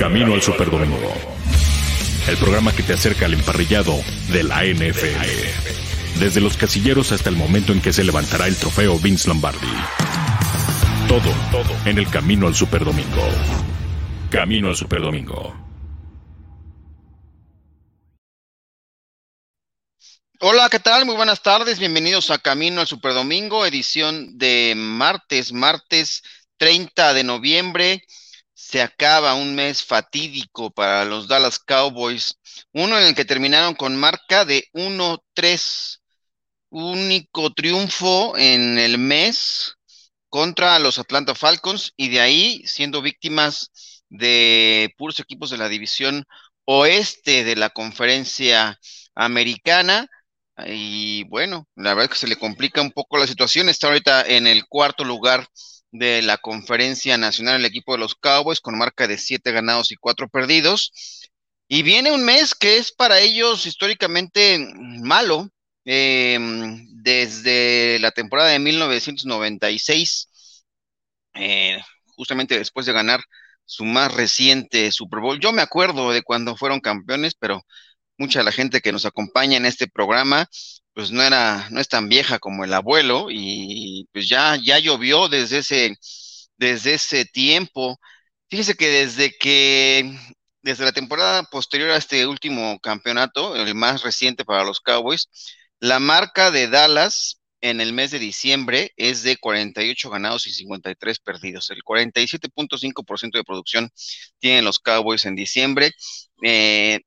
Camino al Superdomingo. El programa que te acerca al emparrillado de la NFL. Desde los casilleros hasta el momento en que se levantará el trofeo Vince Lombardi. Todo, todo en el Camino al Superdomingo. Camino al Superdomingo. Hola, ¿qué tal? Muy buenas tardes. Bienvenidos a Camino al Superdomingo, edición de martes, martes 30 de noviembre se acaba un mes fatídico para los Dallas Cowboys, uno en el que terminaron con marca de 1-3, único triunfo en el mes contra los Atlanta Falcons y de ahí siendo víctimas de puros equipos de la división oeste de la conferencia americana. Y bueno, la verdad es que se le complica un poco la situación. Está ahorita en el cuarto lugar de la conferencia nacional el equipo de los Cowboys con marca de siete ganados y cuatro perdidos. Y viene un mes que es para ellos históricamente malo. Em, desde la temporada de 1996, eh, justamente después de ganar su más reciente Super Bowl. Yo me acuerdo de cuando fueron campeones, pero mucha de la gente que nos acompaña en este programa pues no era, no es tan vieja como el abuelo y pues ya, ya llovió desde ese, desde ese tiempo. Fíjese que desde que, desde la temporada posterior a este último campeonato, el más reciente para los Cowboys, la marca de Dallas en el mes de diciembre es de 48 ganados y 53 perdidos. El 47.5% de producción tienen los Cowboys en diciembre. Eh,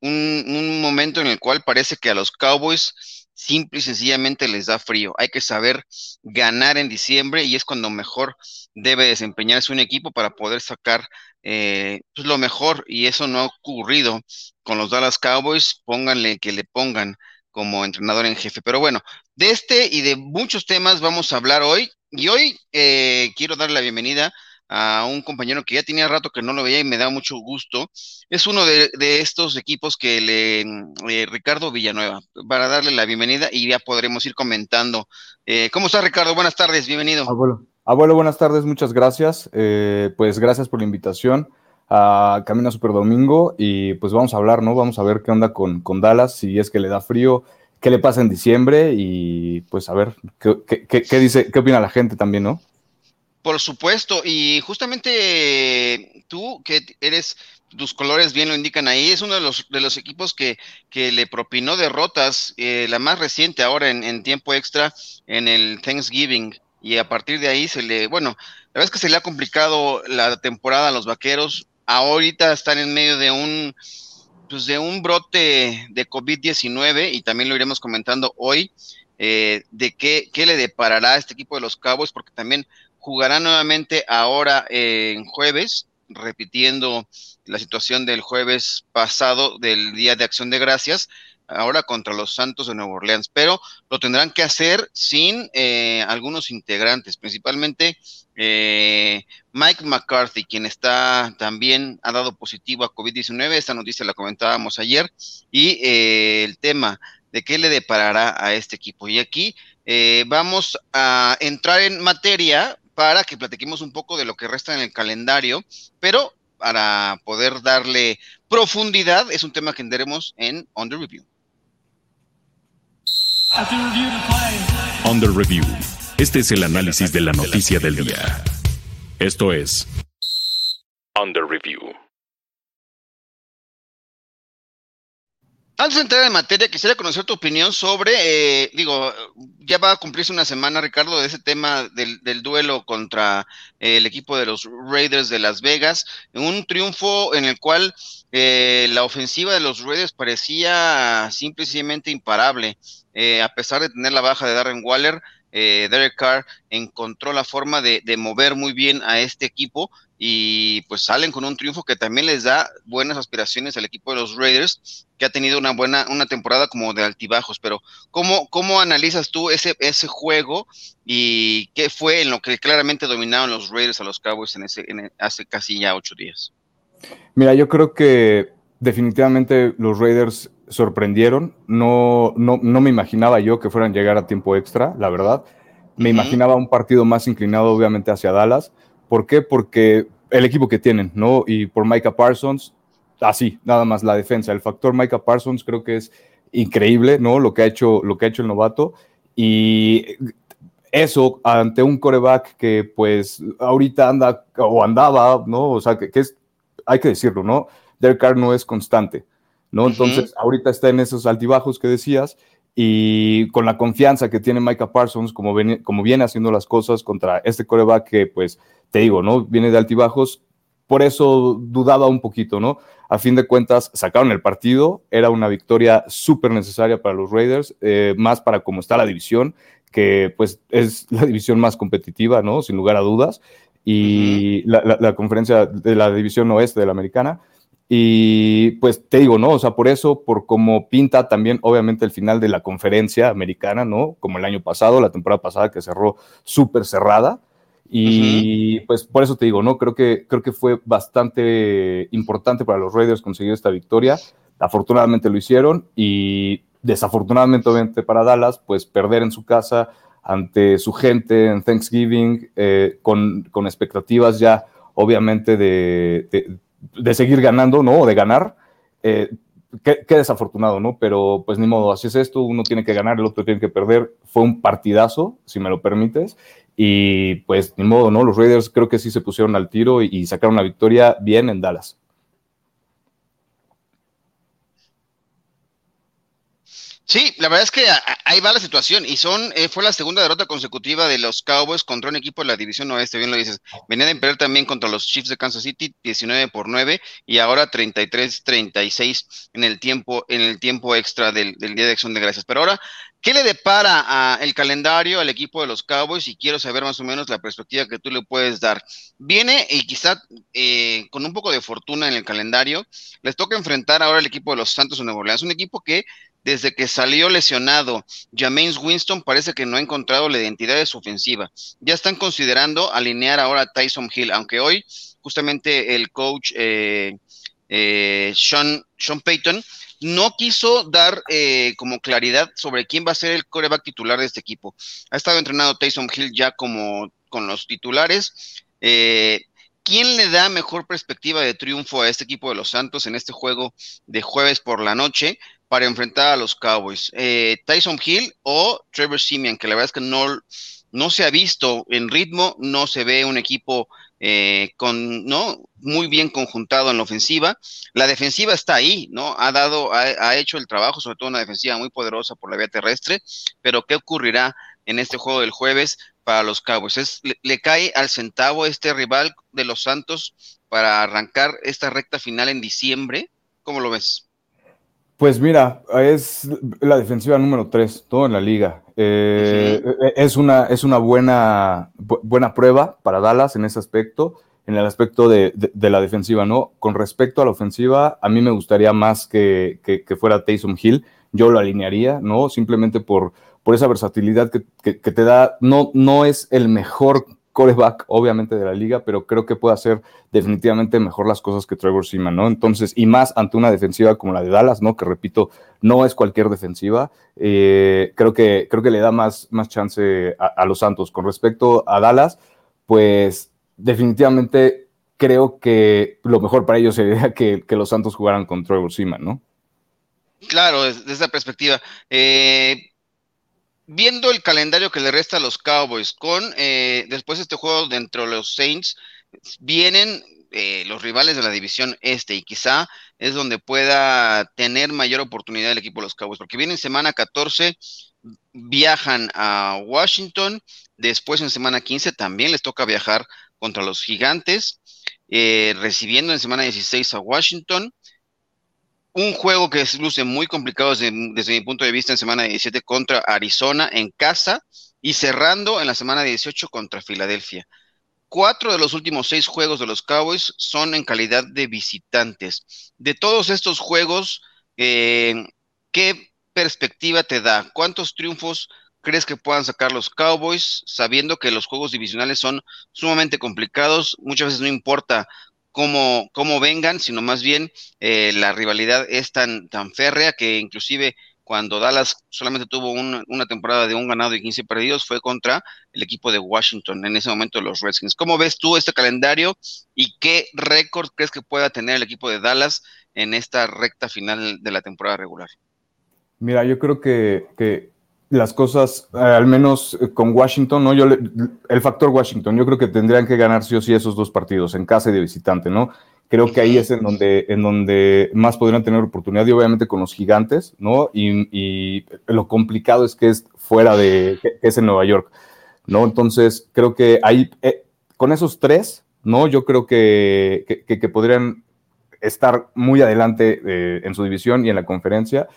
un, momento en el cual parece que a los Cowboys simple y sencillamente les da frío. Hay que saber ganar en diciembre y es cuando mejor debe desempeñarse un equipo para poder sacar eh, pues lo mejor y eso no ha ocurrido con los Dallas Cowboys. Pónganle que le pongan como entrenador en jefe. Pero bueno, de este y de muchos temas vamos a hablar hoy y hoy eh, quiero dar la bienvenida a un compañero que ya tenía rato que no lo veía y me da mucho gusto. Es uno de, estos equipos que le, eh, Ricardo Villanueva, para darle la bienvenida y ya podremos ir comentando. Eh, ¿Cómo está Ricardo? Buenas tardes, bienvenido. Abuelo, Abuelo buenas tardes, muchas gracias. Eh, pues gracias por la invitación a Camino Super Domingo y pues vamos a hablar, ¿no? Vamos a ver qué onda con, con Dallas, si es que le da frío, qué le pasa en diciembre y pues a ver qué, qué dice, qué opina la gente también, ¿no? Por supuesto, y justamente tú, que eres, tus colores bien lo indican ahí, es uno de los, de los equipos que, que le propinó derrotas, eh, la más reciente ahora en, tiempo extra en el Thanksgiving, y a partir de ahí se le, bueno, la verdad es que se le ha complicado la temporada a los vaqueros, ahorita están en medio de un, pues de un brote de COVID-19, y también lo iremos comentando hoy, eh, de qué, qué le deparará a este equipo de los Cabos, porque también jugará nuevamente ahora en jueves, repitiendo la situación del jueves pasado del Día de Acción de Gracias, ahora contra los Santos de Nueva Orleans, pero lo tendrán que hacer sin eh, algunos integrantes, principalmente eh, Mike McCarthy, quien está también ha dado positivo a COVID-19, esta noticia la comentábamos ayer, y eh, el tema de qué le deparará a este equipo. Y aquí vamos a entrar en materia para que platiquemos un poco de lo que resta en el calendario, pero para poder darle profundidad es un tema que tendremos en Under Review. Under Review. Este es el análisis de la noticia del día. Esto es Under Review. Antes de entrar en materia, quisiera conocer tu opinión sobre, eh, digo, ya va a cumplirse una semana, Ricardo, de ese tema del, duelo contra eh, el equipo de los Raiders de Las Vegas, un triunfo en el cual eh, la ofensiva de los Raiders parecía simplemente imparable, a pesar de tener la baja de Darren Waller, Derek Carr encontró la forma de, de mover muy bien a este equipo y pues salen con un triunfo que también les da buenas aspiraciones al equipo de los Raiders, que ha tenido una buena, una temporada como de altibajos, pero ¿cómo, cómo analizas tú ese, ese juego y qué fue en lo que claramente dominaron los Raiders a los Cowboys en ese, hace casi ya ocho días? Mira, yo creo que definitivamente los Raiders sorprendieron, no, no, no me imaginaba yo que fueran a llegar a tiempo extra, la verdad, me imaginaba un partido más inclinado obviamente hacia Dallas, ¿Por qué? Porque el equipo que tienen, ¿no? Y por Micah Parsons, así, nada más la defensa. El factor Micah Parsons creo que es increíble, ¿no? Lo que ha hecho, lo que ha hecho el novato. Y eso ante un coreback que pues ahorita anda o andaba, ¿no? O sea, que, es, hay que decirlo, ¿no? Derek Carr no es constante, ¿no? Entonces, ahorita está en esos altibajos que decías y con la confianza que tiene Micah Parsons, como, como viene haciendo las cosas contra este coreback que, pues, te digo, ¿no? Viene de altibajos, por eso dudaba un poquito, ¿no? A fin de cuentas, sacaron el partido, era una victoria súper necesaria para los Raiders, eh, más para cómo está la división, que pues es la división más competitiva, ¿no? Sin lugar a dudas, y la, conferencia de la división oeste de la americana. Y pues te digo, ¿no? O sea, por eso, por cómo pinta también, obviamente, el final de la conferencia americana, ¿no? Como el año pasado, la temporada pasada que cerró súper cerrada. Y pues por eso te digo, ¿no? Creo que, creo que fue bastante importante para los Raiders conseguir esta victoria. Afortunadamente lo hicieron y desafortunadamente obviamente para Dallas, pues perder en su casa ante su gente en Thanksgiving eh, con, con, expectativas ya obviamente de, de, seguir ganando, ¿no? O de ganar. Eh, qué, desafortunado, ¿no? Pero pues ni modo, así es esto, uno tiene que ganar, el otro tiene que perder. Fue un partidazo, si me lo permites, y pues ni modo, ¿no? Los Raiders creo que sí se pusieron al tiro y, sacaron la victoria bien en Dallas. Sí, la verdad es que ahí va la situación y son eh, fue la segunda derrota consecutiva de los Cowboys contra un equipo de la división oeste, bien lo dices. Venían de perder también contra los Chiefs de Kansas City 19 por 9 y ahora 33-36 en el tiempo en el tiempo extra del, Día de Acción de Gracias. Pero ahora ¿Qué le depara a el calendario al equipo de los Cowboys? Y quiero saber más o menos la perspectiva que tú le puedes dar. Viene y quizá eh, con un poco de fortuna en el calendario, les toca enfrentar ahora al equipo de los Santos de Nuevo Orleans, un equipo que desde que salió lesionado James Winston parece que no ha encontrado la identidad de su ofensiva. Ya están considerando alinear ahora a Tyson Hill, aunque hoy justamente el coach eh, eh, Sean, Payton no quiso dar eh, como claridad sobre quién va a ser el coreback titular de este equipo. Ha estado entrenado Tyson Hill ya como con los titulares. ¿Quién le da mejor perspectiva de triunfo a este equipo de los Santos en este juego de jueves por la noche para enfrentar a los Cowboys? Eh, ¿Tyson Hill o Trevor Simeon? Que la verdad es que no, no se ha visto en ritmo, no se ve un equipo eh, con, ¿no? Muy bien conjuntado en la ofensiva. La defensiva está ahí, ¿no? Ha dado, ha, hecho el trabajo, sobre todo una defensiva muy poderosa por la vía terrestre, pero ¿qué ocurrirá en este juego del jueves para los Cowboys? Es, le, cae al centavo este rival de los Santos para arrancar esta recta final en diciembre. ¿Cómo lo ves? Pues mira, es la defensiva número 3, todo en la liga. Eh, es, una, es una buena, buena prueba para Dallas en ese aspecto, en el aspecto de, la defensiva, ¿no? Con respecto a la ofensiva, a mí me gustaría más que, fuera Taysom Hill, yo lo alinearía, ¿no? Simplemente por, por esa versatilidad que, te da, no, no es el mejor coreback, obviamente, de la liga, pero creo que puede hacer definitivamente mejor las cosas que Trevor Seaman, ¿no? Entonces, y más ante una defensiva como la de Dallas, ¿no? Que repito, no es cualquier defensiva. Eh, creo, que, creo que le da más, más chance a, los Santos. Con respecto a Dallas, pues definitivamente creo que lo mejor para ellos sería que, los Santos jugaran con Trevor Seaman, ¿no? Claro, desde esa perspectiva. Eh, viendo el calendario que le resta a los Cowboys, con eh, después de este juego dentro de los Saints, vienen eh, los rivales de la división este y quizá es donde pueda tener mayor oportunidad el equipo de los Cowboys, porque vienen semana 14, viajan a Washington, después en semana 15 también les toca viajar contra los gigantes, eh, recibiendo en semana 16 a Washington, un juego que luce muy complicado desde, mi punto de vista en semana 17 contra Arizona en casa y cerrando en la semana 18 contra Filadelfia. Cuatro de los últimos seis juegos de los Cowboys son en calidad de visitantes. De todos estos juegos, eh, ¿qué perspectiva te da? ¿Cuántos triunfos crees que puedan sacar los Cowboys, sabiendo que los juegos divisionales son sumamente complicados? Muchas veces no importa cómo, vengan, sino más bien eh, la rivalidad es tan, tan férrea que inclusive cuando Dallas solamente tuvo una temporada de un ganado y 15 perdidos, fue contra el equipo de Washington, en ese momento los Redskins. ¿Cómo ves tú este calendario y qué récord crees que pueda tener el equipo de Dallas en esta recta final de la temporada regular? Mira, yo creo que, las cosas, eh, al menos eh, con Washington, ¿no? Yo el factor Washington, yo creo que tendrían que ganar sí o sí esos dos partidos, en casa y de visitante, ¿no? Creo que ahí es en donde, en donde más podrían tener oportunidad y obviamente con los gigantes, ¿no? Y, lo complicado es que es fuera de, que es en Nueva York, ¿no? Entonces, creo que ahí, eh, con esos tres, ¿no? Yo creo que, que, podrían estar muy adelante eh, en su división y en la conferencia,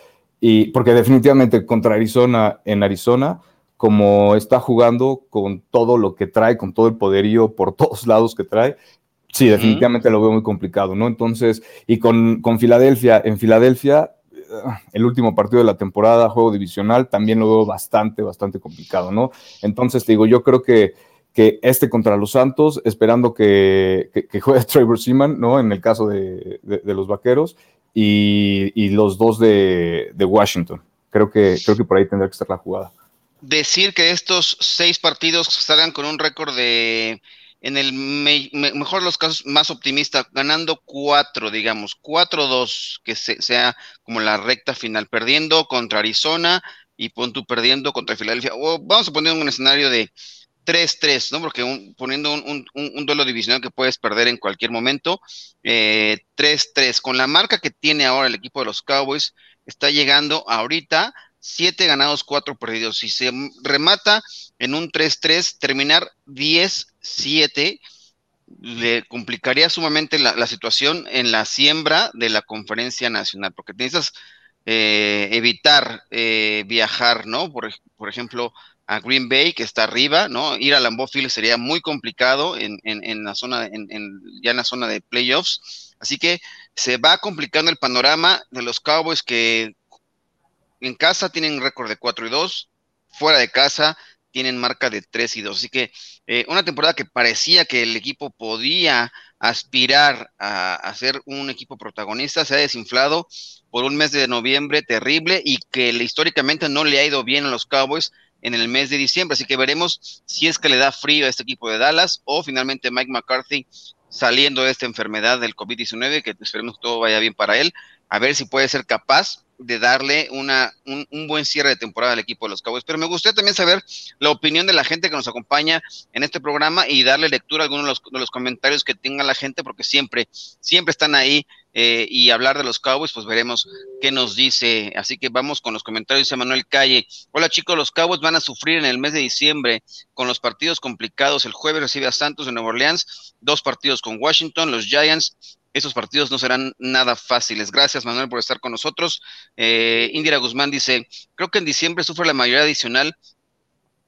y porque definitivamente contra Arizona, en Arizona, como está jugando con todo lo que trae, con todo el poderío por todos lados que trae, Sí, definitivamente lo veo muy complicado, ¿no? Entonces, y con, con Filadelfia, en Filadelfia, eh, el último partido de la temporada, juego divisional, también lo veo bastante, bastante complicado, ¿no? Entonces, te digo, yo creo que, que este contra los Santos, esperando que, que, juegue Trevor Seaman, ¿no? En el caso de, de, los Vaqueros, y, los dos de, Washington. Creo que, creo que por ahí tendrá que estar la jugada. Decir que estos seis partidos salgan con un récord de en el mejor de los casos más optimista, ganando cuatro, digamos, cuatro dos, que sea como la recta final, perdiendo contra Arizona y pon perdiendo contra Filadelfia. O vamos a poner un escenario de 3-3, ¿no? Porque poniendo un, duelo divisional que puedes perder en cualquier momento, 3-3. Eh, Con la marca que tiene ahora el equipo de los Cowboys, está llegando ahorita siete ganados, cuatro perdidos. Si se remata en un 3-3, terminar 10-7 le complicaría sumamente la, situación en la siembra de la conferencia nacional, porque necesitas eh, evitar eh, viajar, ¿no? Por, ejemplo, a Green Bay, que está arriba, ¿no? Ir a Lambeau Field sería muy complicado en, en, la zona, en, ya en la zona de playoffs. Así que se va complicando el panorama de los Cowboys que en casa tienen récord de 4 y 2, fuera de casa tienen marca de 3 y 2. Así que eh, una temporada que parecía que el equipo podía aspirar a, ser un equipo protagonista se ha desinflado por un mes de noviembre terrible y que históricamente no le ha ido bien a los Cowboys en el mes de diciembre. Así que veremos si es que le da frío a este equipo de Dallas o finalmente Mike McCarthy saliendo de esta enfermedad del COVID-19, que esperemos que todo vaya bien para él, a ver si puede ser capaz de darle una, un, buen cierre de temporada al equipo de los Cowboys. Pero me gustaría también saber la opinión de la gente que nos acompaña en este programa y darle lectura a algunos de los, comentarios que tenga la gente, porque siempre, siempre están ahí eh, y hablar de los Cowboys, pues veremos qué nos dice. Así que vamos con los comentarios de Manuel Calle. Hola chicos, los Cowboys van a sufrir en el mes de diciembre con los partidos complicados. El jueves recibe a Santos de Nueva Orleans, dos partidos con Washington, los Giants esos partidos no serán nada fáciles. Gracias, Manuel, por estar con nosotros. Eh, Indira Guzmán dice, creo que en diciembre sufre la mayoría adicional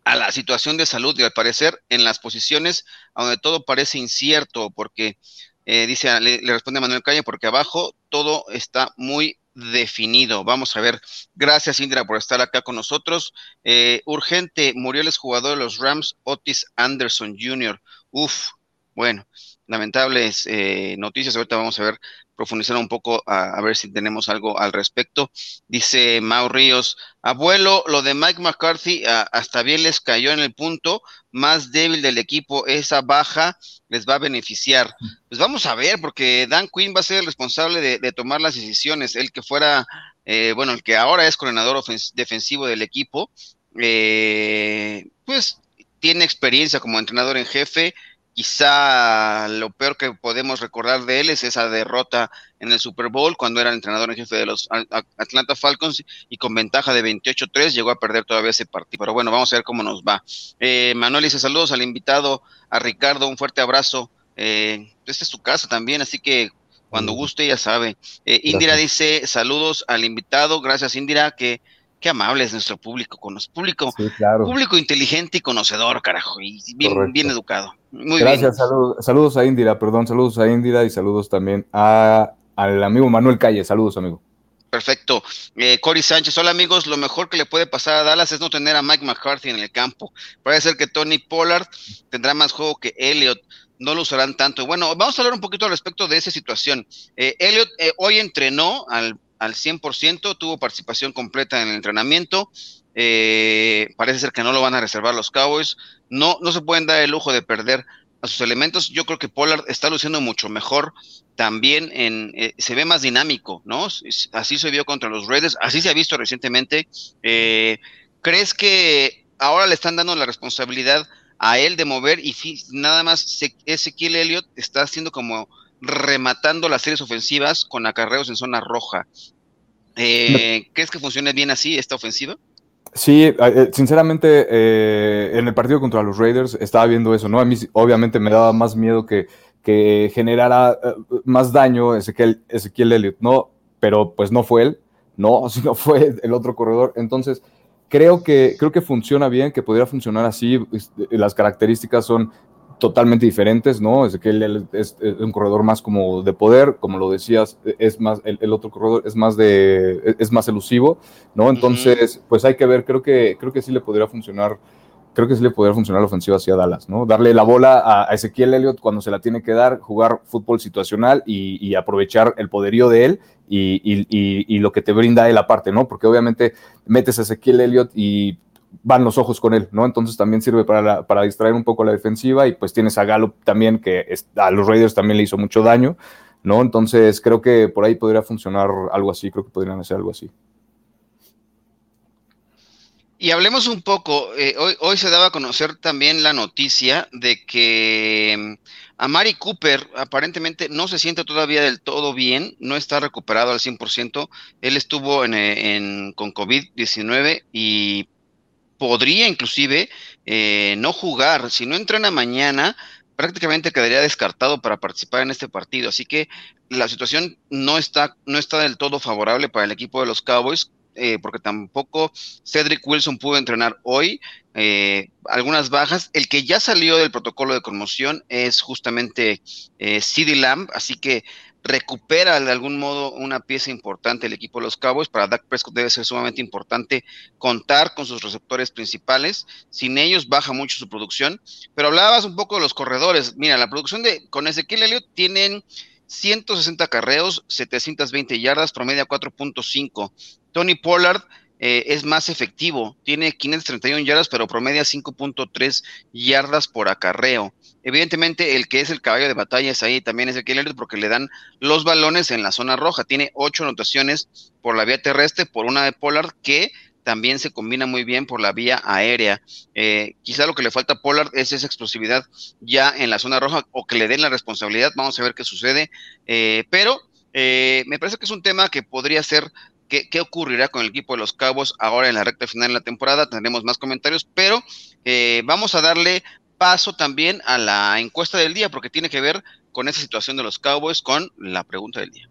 a la situación de salud y al parecer en las posiciones donde todo parece incierto, porque eh, dice, le, responde Manuel Calle, porque abajo todo está muy definido. Vamos a ver. Gracias, Indira, por estar acá con nosotros. Eh, urgente, murió el jugador de los Rams, Otis Anderson Jr. Uf, bueno, lamentables eh, noticias. Ahorita vamos a ver, profundizar un poco a, ver si tenemos algo al respecto. Dice Mau Ríos, abuelo, lo de Mike McCarthy hasta bien les cayó en el punto más débil del equipo. Esa baja les va a beneficiar. Pues vamos a ver, porque Dan Quinn va a ser el responsable de, tomar las decisiones. El que fuera, eh, bueno, el que ahora es coordinador defensivo del equipo, eh, pues tiene experiencia como entrenador en jefe Quizá lo peor que podemos recordar de él es esa derrota en el Super Bowl cuando era el entrenador en jefe de los Atlanta Falcons y con ventaja de 28-3 llegó a perder todavía ese partido. Pero bueno, vamos a ver cómo nos va. Eh, Manuel dice saludos al invitado, a Ricardo, un fuerte abrazo. Eh, esta es su casa también, así que cuando guste ya sabe. Eh, Indira dice saludos al invitado, gracias Indira, que qué amable es nuestro público, con público, público inteligente y conocedor, carajo, y bien, bien educado. Muy Gracias, saludos, saludos a Indira, perdón, saludos a Indira y saludos también a, al amigo Manuel Calle, saludos amigo. Perfecto. Eh, Cory Sánchez, hola amigos, lo mejor que le puede pasar a Dallas es no tener a Mike McCarthy en el campo. Parece ser que Tony Pollard tendrá más juego que Elliot, no lo usarán tanto. Bueno, vamos a hablar un poquito al respecto de esa situación. Eh, Elliot eh, hoy entrenó al al 100%, tuvo participación completa en el entrenamiento. Eh, parece ser que no lo van a reservar los Cowboys. No, no se pueden dar el lujo de perder a sus elementos. Yo creo que Pollard está luciendo mucho mejor. También en, eh, se ve más dinámico, ¿no? Así se vio contra los Raiders, así se ha visto recientemente. Eh, ¿Crees que ahora le están dando la responsabilidad a él de mover y nada más Ezequiel Elliott está haciendo como rematando las series ofensivas con acarreos en zona roja? Eh, ¿Crees que funcione bien así esta ofensiva? Sí, eh, sinceramente, eh, en el partido contra los Raiders estaba viendo eso, ¿no? A mí obviamente me daba más miedo que, que generara más daño Ezequiel, Ezequiel Elliott, ¿no? Pero pues no fue él, no, sino fue el otro corredor. Entonces, creo que, creo que funciona bien, que podría funcionar así. Este, las características son totalmente diferentes, ¿no? Es que él es, un corredor más como de poder, como lo decías, es más, el, otro corredor es más de, es más elusivo, ¿no? Entonces, pues hay que ver, creo que, creo que sí le podría funcionar, creo que sí le podría funcionar la ofensiva hacia Dallas, ¿no? Darle la bola a, Ezequiel Elliott cuando se la tiene que dar, jugar fútbol situacional y, aprovechar el poderío de él y, y, lo que te brinda él aparte, ¿no? Porque obviamente metes a Ezequiel Elliott y van los ojos con él, ¿no? Entonces también sirve para, para distraer un poco la defensiva y pues tienes a Gallup también que a los Raiders también le hizo mucho daño, ¿no? Entonces creo que por ahí podría funcionar algo así, creo que podrían hacer algo así. Y hablemos un poco, eh, hoy, se daba a conocer también la noticia de que mm, a Mari Cooper aparentemente no se siente todavía del todo bien, no está recuperado al 100%. Él estuvo en, en, con COVID-19 y podría inclusive eh, no jugar. Si no entrena mañana, prácticamente quedaría descartado para participar en este partido. Así que la situación no está, no está del todo favorable para el equipo de los Cowboys. Eh, porque tampoco Cedric Wilson pudo entrenar hoy. Eh, algunas bajas. El que ya salió del protocolo de conmoción es justamente eh, CD Lamb, así que recupera de algún modo una pieza importante el equipo de los Cowboys. Para Dak Prescott debe ser sumamente importante contar con sus receptores principales. Sin ellos baja mucho su producción. Pero hablabas un poco de los corredores. Mira, la producción de con Ezequiel Elliott tienen 160 carreos, 720 yardas, promedia 4.5. Tony Pollard eh, es más efectivo, tiene 531 yardas, pero promedia 5.3 yardas por acarreo. Evidentemente, el que es el caballo de batalla es ahí también es el que porque le dan los balones en la zona roja. Tiene ocho anotaciones por la vía terrestre, por una de Pollard, que también se combina muy bien por la vía aérea. Eh, quizá lo que le falta a Pollard es esa explosividad ya en la zona roja o que le den la responsabilidad. Vamos a ver qué sucede. Eh, pero eh, me parece que es un tema que podría ser ¿Qué, ¿Qué, ocurrirá con el equipo de los Cabos ahora en la recta final de la temporada? Tendremos más comentarios, pero vamos a darle paso también a la encuesta del día, porque tiene que ver con esa situación de los Cowboys con la pregunta del día.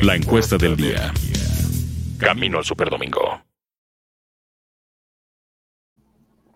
La encuesta del día. Camino al Superdomingo.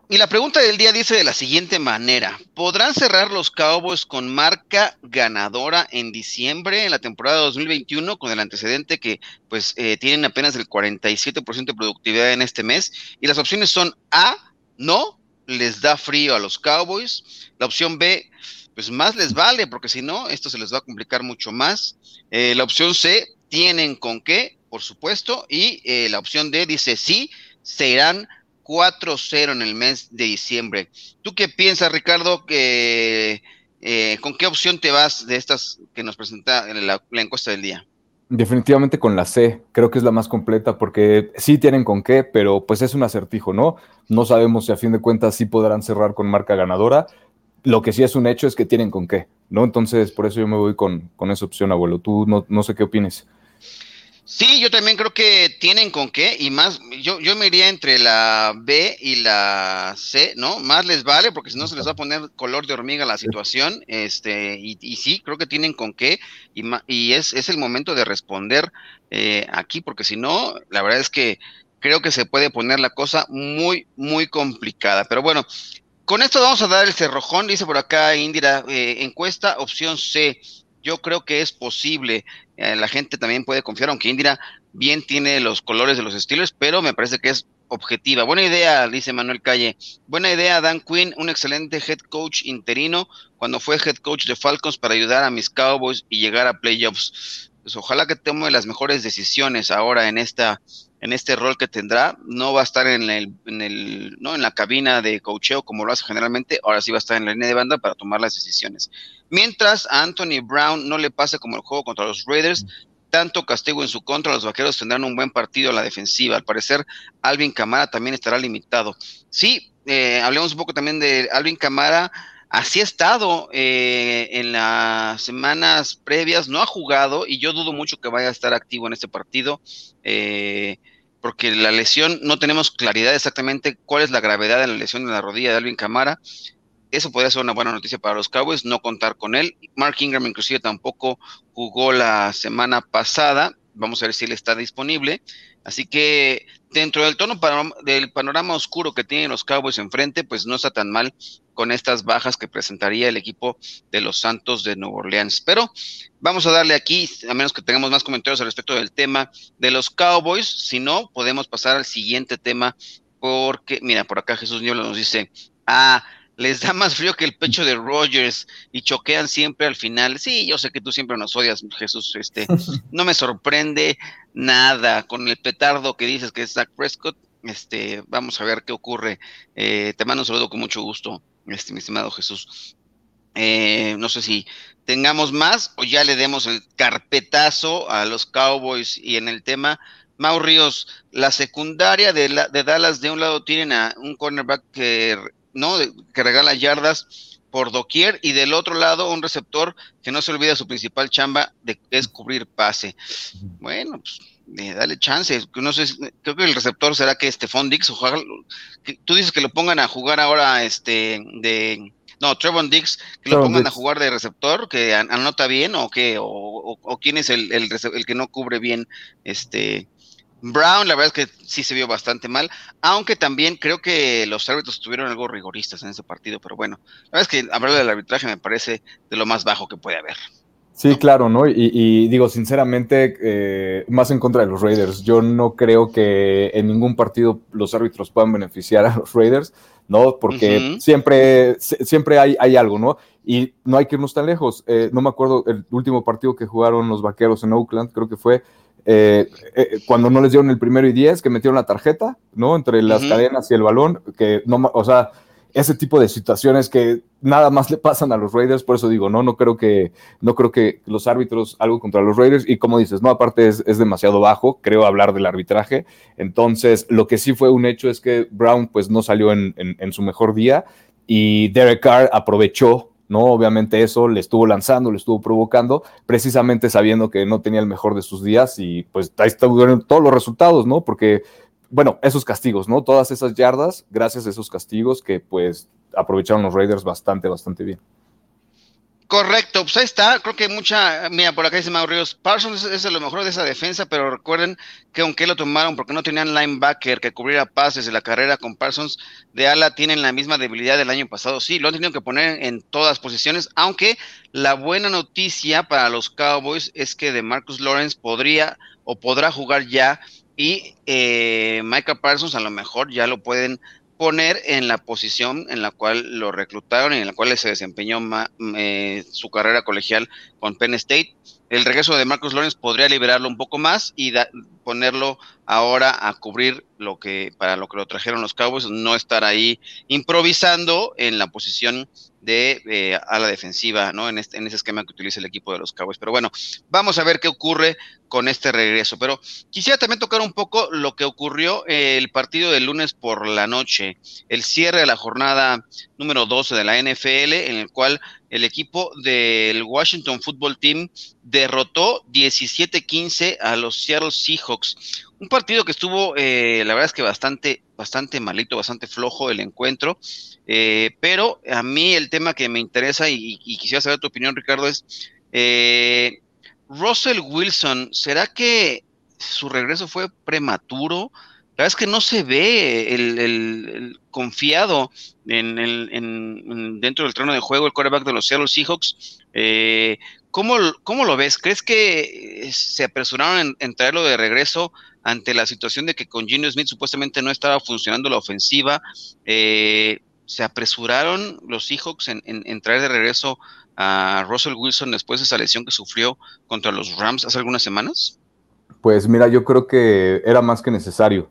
Y la pregunta del día dice de la siguiente manera: ¿Podrán cerrar los Cowboys con marca ganadora en diciembre en la temporada 2021 con el antecedente que pues eh, tienen apenas el 47% de productividad en este mes? Y las opciones son A, no, les da frío a los Cowboys. La opción B, pues más les vale, porque si no, esto se les va a complicar mucho más. Eh, la opción C, tienen con qué, por supuesto. Y eh, la opción D dice sí, se irán 4-0 en el mes de diciembre. ¿Tú qué piensas, Ricardo? Que, eh, ¿Con qué opción te vas de estas que nos presenta la encuesta del día? Definitivamente con la C, creo que es la más completa porque sí tienen con qué, pero pues es un acertijo, ¿no? No sabemos si a fin de cuentas sí podrán cerrar con marca ganadora. Lo que sí es un hecho es que tienen con qué, ¿no? Entonces, por eso yo me voy con, con esa opción, abuelo. Tú no, no sé qué opines. Sí, yo también creo que tienen con qué y más, yo, yo me iría entre la B y la C, ¿no? Más les vale porque si no se les va a poner color de hormiga la situación, este, y, y sí, creo que tienen con qué y, y es, es el momento de responder eh, aquí porque si no, la verdad es que creo que se puede poner la cosa muy, muy complicada. Pero bueno, con esto vamos a dar el cerrojón, dice por acá Indira, eh, encuesta opción C yo creo que es posible. Eh, la gente también puede confiar, aunque Indira bien tiene los colores de los estilos, pero me parece que es objetiva. Buena idea, dice Manuel Calle. Buena idea, Dan Quinn, un excelente head coach interino cuando fue head coach de Falcons para ayudar a mis Cowboys y llegar a playoffs. Pues ojalá que tome las mejores decisiones ahora en esta en este rol que tendrá, no va a estar en el, en el, no en la cabina de cocheo como lo hace generalmente, ahora sí va a estar en la línea de banda para tomar las decisiones. Mientras a Anthony Brown no le pase como el juego contra los Raiders, tanto castigo en su contra, los vaqueros tendrán un buen partido a la defensiva. Al parecer, Alvin Camara también estará limitado. Sí, eh, hablemos un poco también de Alvin Camara Así ha estado eh, en las semanas previas, no ha jugado y yo dudo mucho que vaya a estar activo en este partido, eh, porque la lesión, no tenemos claridad exactamente cuál es la gravedad de la lesión de la rodilla de Alvin Camara. Eso podría ser una buena noticia para los Cowboys, no contar con él. Mark Ingram inclusive tampoco jugó la semana pasada. Vamos a ver si él está disponible. Así que dentro del tono del panorama oscuro que tienen los Cowboys enfrente, pues no está tan mal con estas bajas que presentaría el equipo de los Santos de Nueva Orleans. Pero vamos a darle aquí, a menos que tengamos más comentarios al respecto del tema de los Cowboys, si no, podemos pasar al siguiente tema, porque, mira, por acá Jesús Niebla nos dice, ah, les da más frío que el pecho de Rogers y choquean siempre al final. Sí, yo sé que tú siempre nos odias, Jesús. Este, no me sorprende nada con el petardo que dices que es Zach Prescott. Este, vamos a ver qué ocurre. Eh, te mando un saludo con mucho gusto este, mi estimado Jesús. Eh, no sé si tengamos más o ya le demos el carpetazo a los Cowboys y en el tema. Mau Ríos, la secundaria de, la, de Dallas de un lado tienen a un cornerback que, ¿no? que regala yardas por doquier y del otro lado un receptor que no se olvida su principal chamba de es cubrir pase. Bueno, pues eh, dale chance. No sé, creo que el receptor será que Stephon Dix, ojalá, tú dices que lo pongan a jugar ahora este de no, Trevon Dix, que lo pongan a jugar de receptor, que anota bien o qué, o, quién es el, el, el, que no cubre bien este Brown, la verdad es que sí se vio bastante mal, aunque también creo que los árbitros estuvieron algo rigoristas en ese partido, pero bueno, la verdad es que hablar del arbitraje me parece de lo más bajo que puede haber. Sí, claro, ¿no? Y, digo, sinceramente, eh, más en contra de los Raiders. Yo no creo que en ningún partido los árbitros puedan beneficiar a los Raiders, ¿no? Porque siempre, siempre hay, hay, algo, ¿no? Y no hay que irnos tan lejos. Eh, no me acuerdo el último partido que jugaron los vaqueros en Oakland, creo que fue eh, cuando no les dieron el primero y diez, que metieron la tarjeta, ¿no? Entre las cadenas y el balón, que no, o sea, ese tipo de situaciones que nada más le pasan a los Raiders, por eso digo, no, no creo que, no creo que los árbitros algo contra los Raiders, y como dices, no, aparte es, demasiado bajo, creo hablar del arbitraje, entonces lo que sí fue un hecho es que Brown pues no salió en, su mejor día, y Derek Carr aprovechó ¿no? Obviamente eso le estuvo lanzando, le estuvo provocando, precisamente sabiendo que no tenía el mejor de sus días y pues ahí están todos los resultados, ¿no? Porque bueno, esos castigos, ¿no? Todas esas yardas, gracias a esos castigos que pues aprovecharon los Raiders bastante, bastante bien. Correcto, pues ahí está, creo que mucha, mira, por acá dice Mauro Ríos, Parsons es, lo mejor de esa defensa, pero recuerden que aunque lo tomaron porque no tenían linebacker que cubriera pases de la carrera con Parsons de ala, tienen la misma debilidad del año pasado, sí, lo han tenido que poner en todas posiciones, aunque la buena noticia para los Cowboys es que de Marcus Lawrence podría o podrá jugar ya y eh, Michael Parsons a lo mejor ya lo pueden poner en la posición en la cual lo reclutaron y en la cual se desempeñó eh, su carrera colegial con Penn State. El regreso de Marcus Lawrence podría liberarlo un poco más y ponerlo ahora a cubrir lo que para lo que lo trajeron los Cowboys, no estar ahí improvisando en la posición de eh, a la defensiva, ¿no? En, este, en ese esquema que utiliza el equipo de los Cowboys. Pero bueno, vamos a ver qué ocurre con este regreso. Pero quisiera también tocar un poco lo que ocurrió el partido del lunes por la noche, el cierre de la jornada número 12 de la NFL, en el cual el equipo del Washington Football Team derrotó 17-15 a los Seattle Seahawks. Un partido que estuvo, eh, la verdad es que bastante, bastante malito, bastante flojo el encuentro, eh, pero a mí el tema que me interesa y, quisiera saber tu opinión, Ricardo, es eh, Russell Wilson, ¿será que su regreso fue prematuro? La verdad es que no se ve el, confiado en el, dentro del trono de juego el quarterback de los Seattle Seahawks. ¿cómo, lo ves? ¿Crees que se apresuraron en traerlo de regreso ante la situación de que con Gino Smith supuestamente no estaba funcionando la ofensiva, eh, se apresuraron los Seahawks en, traer de regreso a Russell Wilson después de esa lesión que sufrió contra los Rams hace algunas semanas? Pues mira, yo creo que era más que necesario.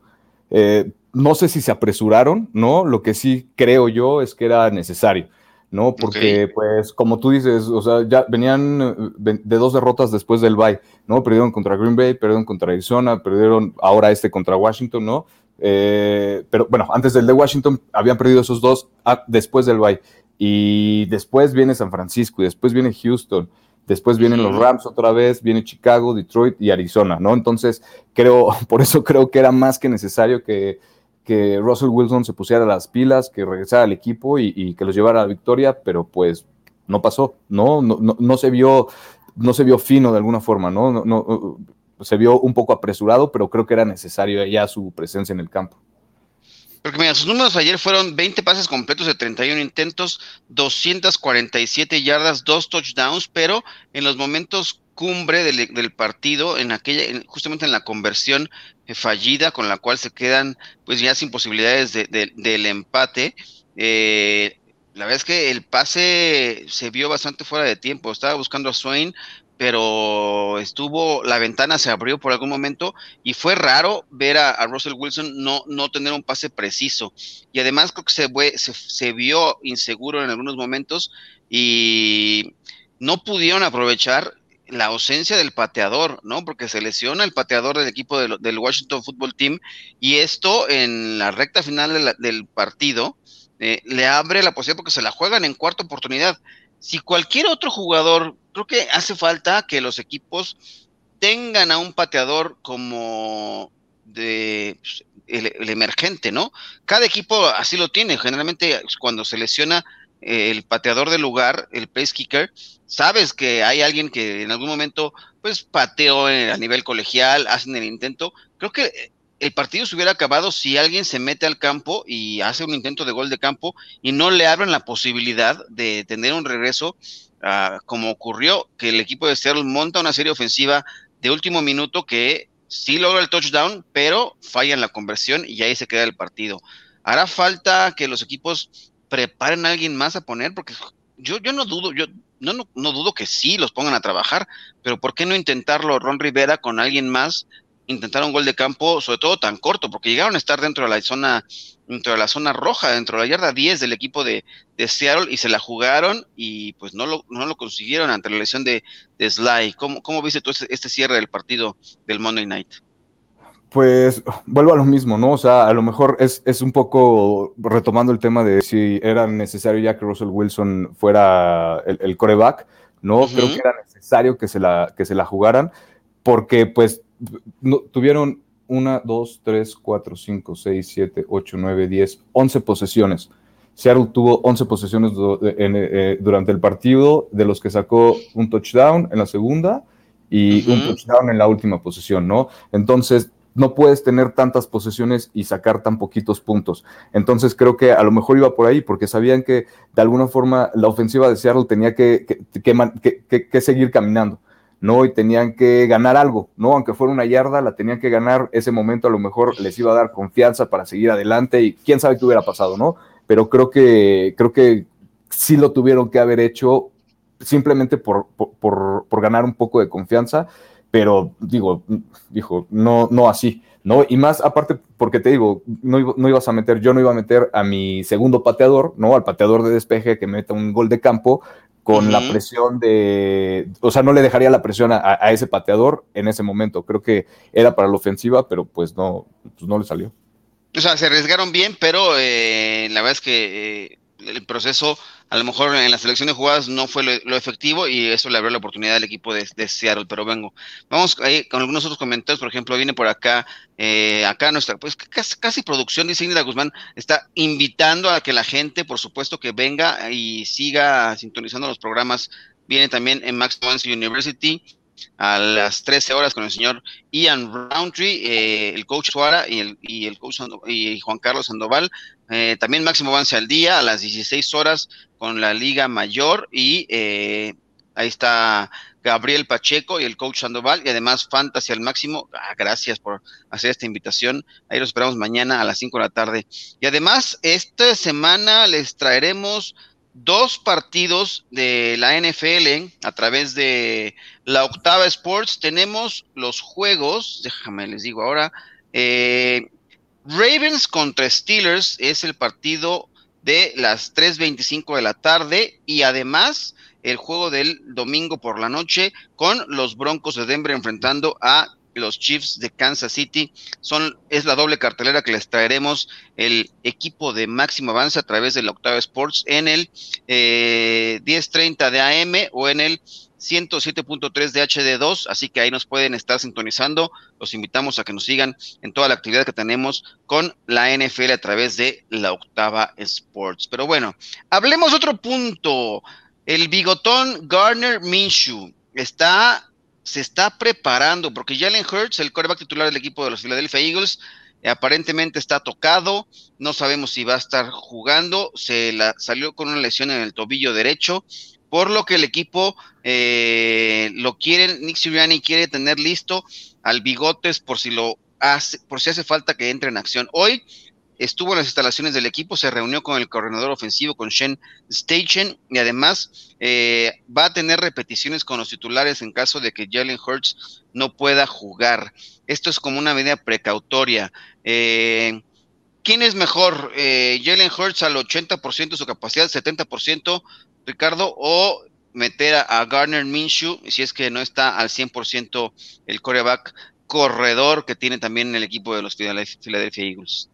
Eh, no sé si se apresuraron, ¿no? Lo que sí creo yo es que era necesario. ¿no? Porque, pues, como tú dices, o sea, ya venían eh, de dos derrotas después del bye, ¿no? Perdieron contra Green Bay, perdieron contra Arizona, perdieron ahora este contra Washington, ¿no? Eh, pero bueno, antes del de Washington habían perdido esos dos ah, después del bye. Y después viene San Francisco, y después viene Houston, después vienen los Rams otra vez, viene Chicago, Detroit y Arizona, ¿no? Entonces, creo, por eso creo que era más que necesario que que Russell Wilson se pusiera las pilas, que regresara al equipo y, que los llevara a la victoria, pero pues no pasó, ¿no? No, no, se vio, no se vio fino de alguna forma, ¿no? No, Se vio un poco apresurado, pero creo que era necesario ya su presencia en el campo. Porque mira, sus números ayer fueron 20 pases completos de 31 intentos, 247 yardas, dos touchdowns, pero en los momentos cumbre del, partido, en aquella, justamente en la conversión eh, fallida con la cual se quedan pues ya sin posibilidades de, del empate. Eh, la verdad es que el pase se vio bastante fuera de tiempo. Estaba buscando a Swain, pero estuvo, la ventana se abrió por algún momento y fue raro ver a, Russell Wilson no, no tener un pase preciso. Y además creo que se, se, vio inseguro en algunos momentos y no pudieron aprovechar la ausencia del pateador, ¿no? Porque se lesiona el pateador del equipo del, Washington Football Team y esto en la recta final del partido eh, le abre la posibilidad porque se la juegan en cuarta oportunidad. Si cualquier otro jugador, creo que hace falta que los equipos tengan a un pateador como de pues, el, emergente, ¿no? Cada equipo así lo tiene. Generalmente cuando se lesiona el pateador del lugar, el place kicker, sabes que hay alguien que en algún momento pues pateó a nivel colegial, hacen el intento. Creo que el partido se hubiera acabado si alguien se mete al campo y hace un intento de gol de campo y no le abren la posibilidad de tener un regreso, uh, como ocurrió que el equipo de Seattle monta una serie ofensiva de último minuto que sí logra el touchdown, pero falla en la conversión y ahí se queda el partido. Hará falta que los equipos preparen a alguien más a poner, porque yo, yo no dudo, yo no, no, no dudo que sí los pongan a trabajar, pero ¿por qué no intentarlo Ron Rivera con alguien más? Intentar un gol de campo, sobre todo tan corto, porque llegaron a estar dentro de la zona, dentro de la zona roja, dentro de la yarda 10 del equipo de, de Seattle y se la jugaron y pues no lo, no lo consiguieron ante la lesión de, de Sly. ¿Cómo, ¿Cómo viste tú este, este cierre del partido del Monday Night? Pues vuelvo a lo mismo, ¿no? O sea, a lo mejor es, es, un poco retomando el tema de si era necesario ya que Russell Wilson fuera el, coreback, ¿no? Creo que era necesario que se la, que se la jugaran, porque pues no, tuvieron una, dos, tres, cuatro, cinco, seis, siete, ocho, nueve, diez, once posesiones. Seattle tuvo once posesiones eh, durante el partido, de los que sacó un touchdown en la segunda y un touchdown en la última posesión, ¿no? Entonces, no puedes tener tantas posesiones y sacar tan poquitos puntos. Entonces creo que a lo mejor iba por ahí porque sabían que de alguna forma la ofensiva de Seattle tenía que, que, seguir caminando, ¿no? Y tenían que ganar algo, ¿no? Aunque fuera una yarda, la tenían que ganar. Ese momento a lo mejor les iba a dar confianza para seguir adelante y quién sabe qué hubiera pasado, ¿no? Pero creo que, creo que sí lo tuvieron que haber hecho simplemente por, por, por ganar un poco de confianza pero digo, dijo, no, no así, ¿no? Y más aparte, porque te digo, no, no, ibas a meter, yo no iba a meter a mi segundo pateador, ¿no? Al pateador de despeje que meta un gol de campo con la presión de, o sea, no le dejaría la presión a, ese pateador en ese momento. Creo que era para la ofensiva, pero pues no, pues no le salió. O sea, se arriesgaron bien, pero eh, la verdad es que eh, el proceso a lo mejor en la selección de jugadas no fue lo, efectivo y eso le abrió la oportunidad al equipo de, Seattle, pero vengo. Vamos ahí con algunos otros comentarios, por ejemplo, viene por acá, eh, acá nuestra, pues casi, producción, dice Ingrid Guzmán, está invitando a que la gente, por supuesto, que venga y siga sintonizando los programas. Viene también en Max University a las 13 horas con el señor Ian Roundtree, eh, el coach Suara y el, y el coach y Juan Carlos Sandoval. Eh, también máximo avance al día a las 16 horas con la Liga Mayor y eh, ahí está Gabriel Pacheco y el coach Sandoval, y además Fantasy al máximo. Ah, gracias por hacer esta invitación. Ahí los esperamos mañana a las 5 de la tarde. Y además, esta semana les traeremos dos partidos de la NFL a través de la Octava Sports. Tenemos los juegos, déjame les digo ahora. Eh, Ravens contra Steelers es el partido de las 3.25 de la tarde y además el juego del domingo por la noche con los Broncos de Denver enfrentando a los Chiefs de Kansas City. Son, es la doble cartelera que les traeremos el equipo de máximo avance a través de la Octava Sports en el eh, 10.30 de AM o en el 107.3 de HD2, así que ahí nos pueden estar sintonizando. Los invitamos a que nos sigan en toda la actividad que tenemos con la NFL a través de la Octava Sports. Pero bueno, hablemos otro punto. El bigotón Garner Minshew está se está preparando porque Jalen Hurts, el coreback titular del equipo de los Philadelphia Eagles, aparentemente está tocado, no sabemos si va a estar jugando, se la, salió con una lesión en el tobillo derecho, por lo que el equipo eh, lo quiere, Nick Sirianni quiere tener listo al Bigotes por si lo hace, por si hace falta que entre en acción. Hoy estuvo en las instalaciones del equipo, se reunió con el coordinador ofensivo, con Shen Station, y además eh, va a tener repeticiones con los titulares en caso de que Jalen Hurts no pueda jugar. Esto es como una medida precautoria. Eh, ¿Quién es mejor? ¿Jalen Hurts al 80% de su capacidad, 70%, Ricardo, o meter a, Garner Minshew, si es que no está al 100% el coreback corredor que tiene también el equipo de los Philadelphia Eagles?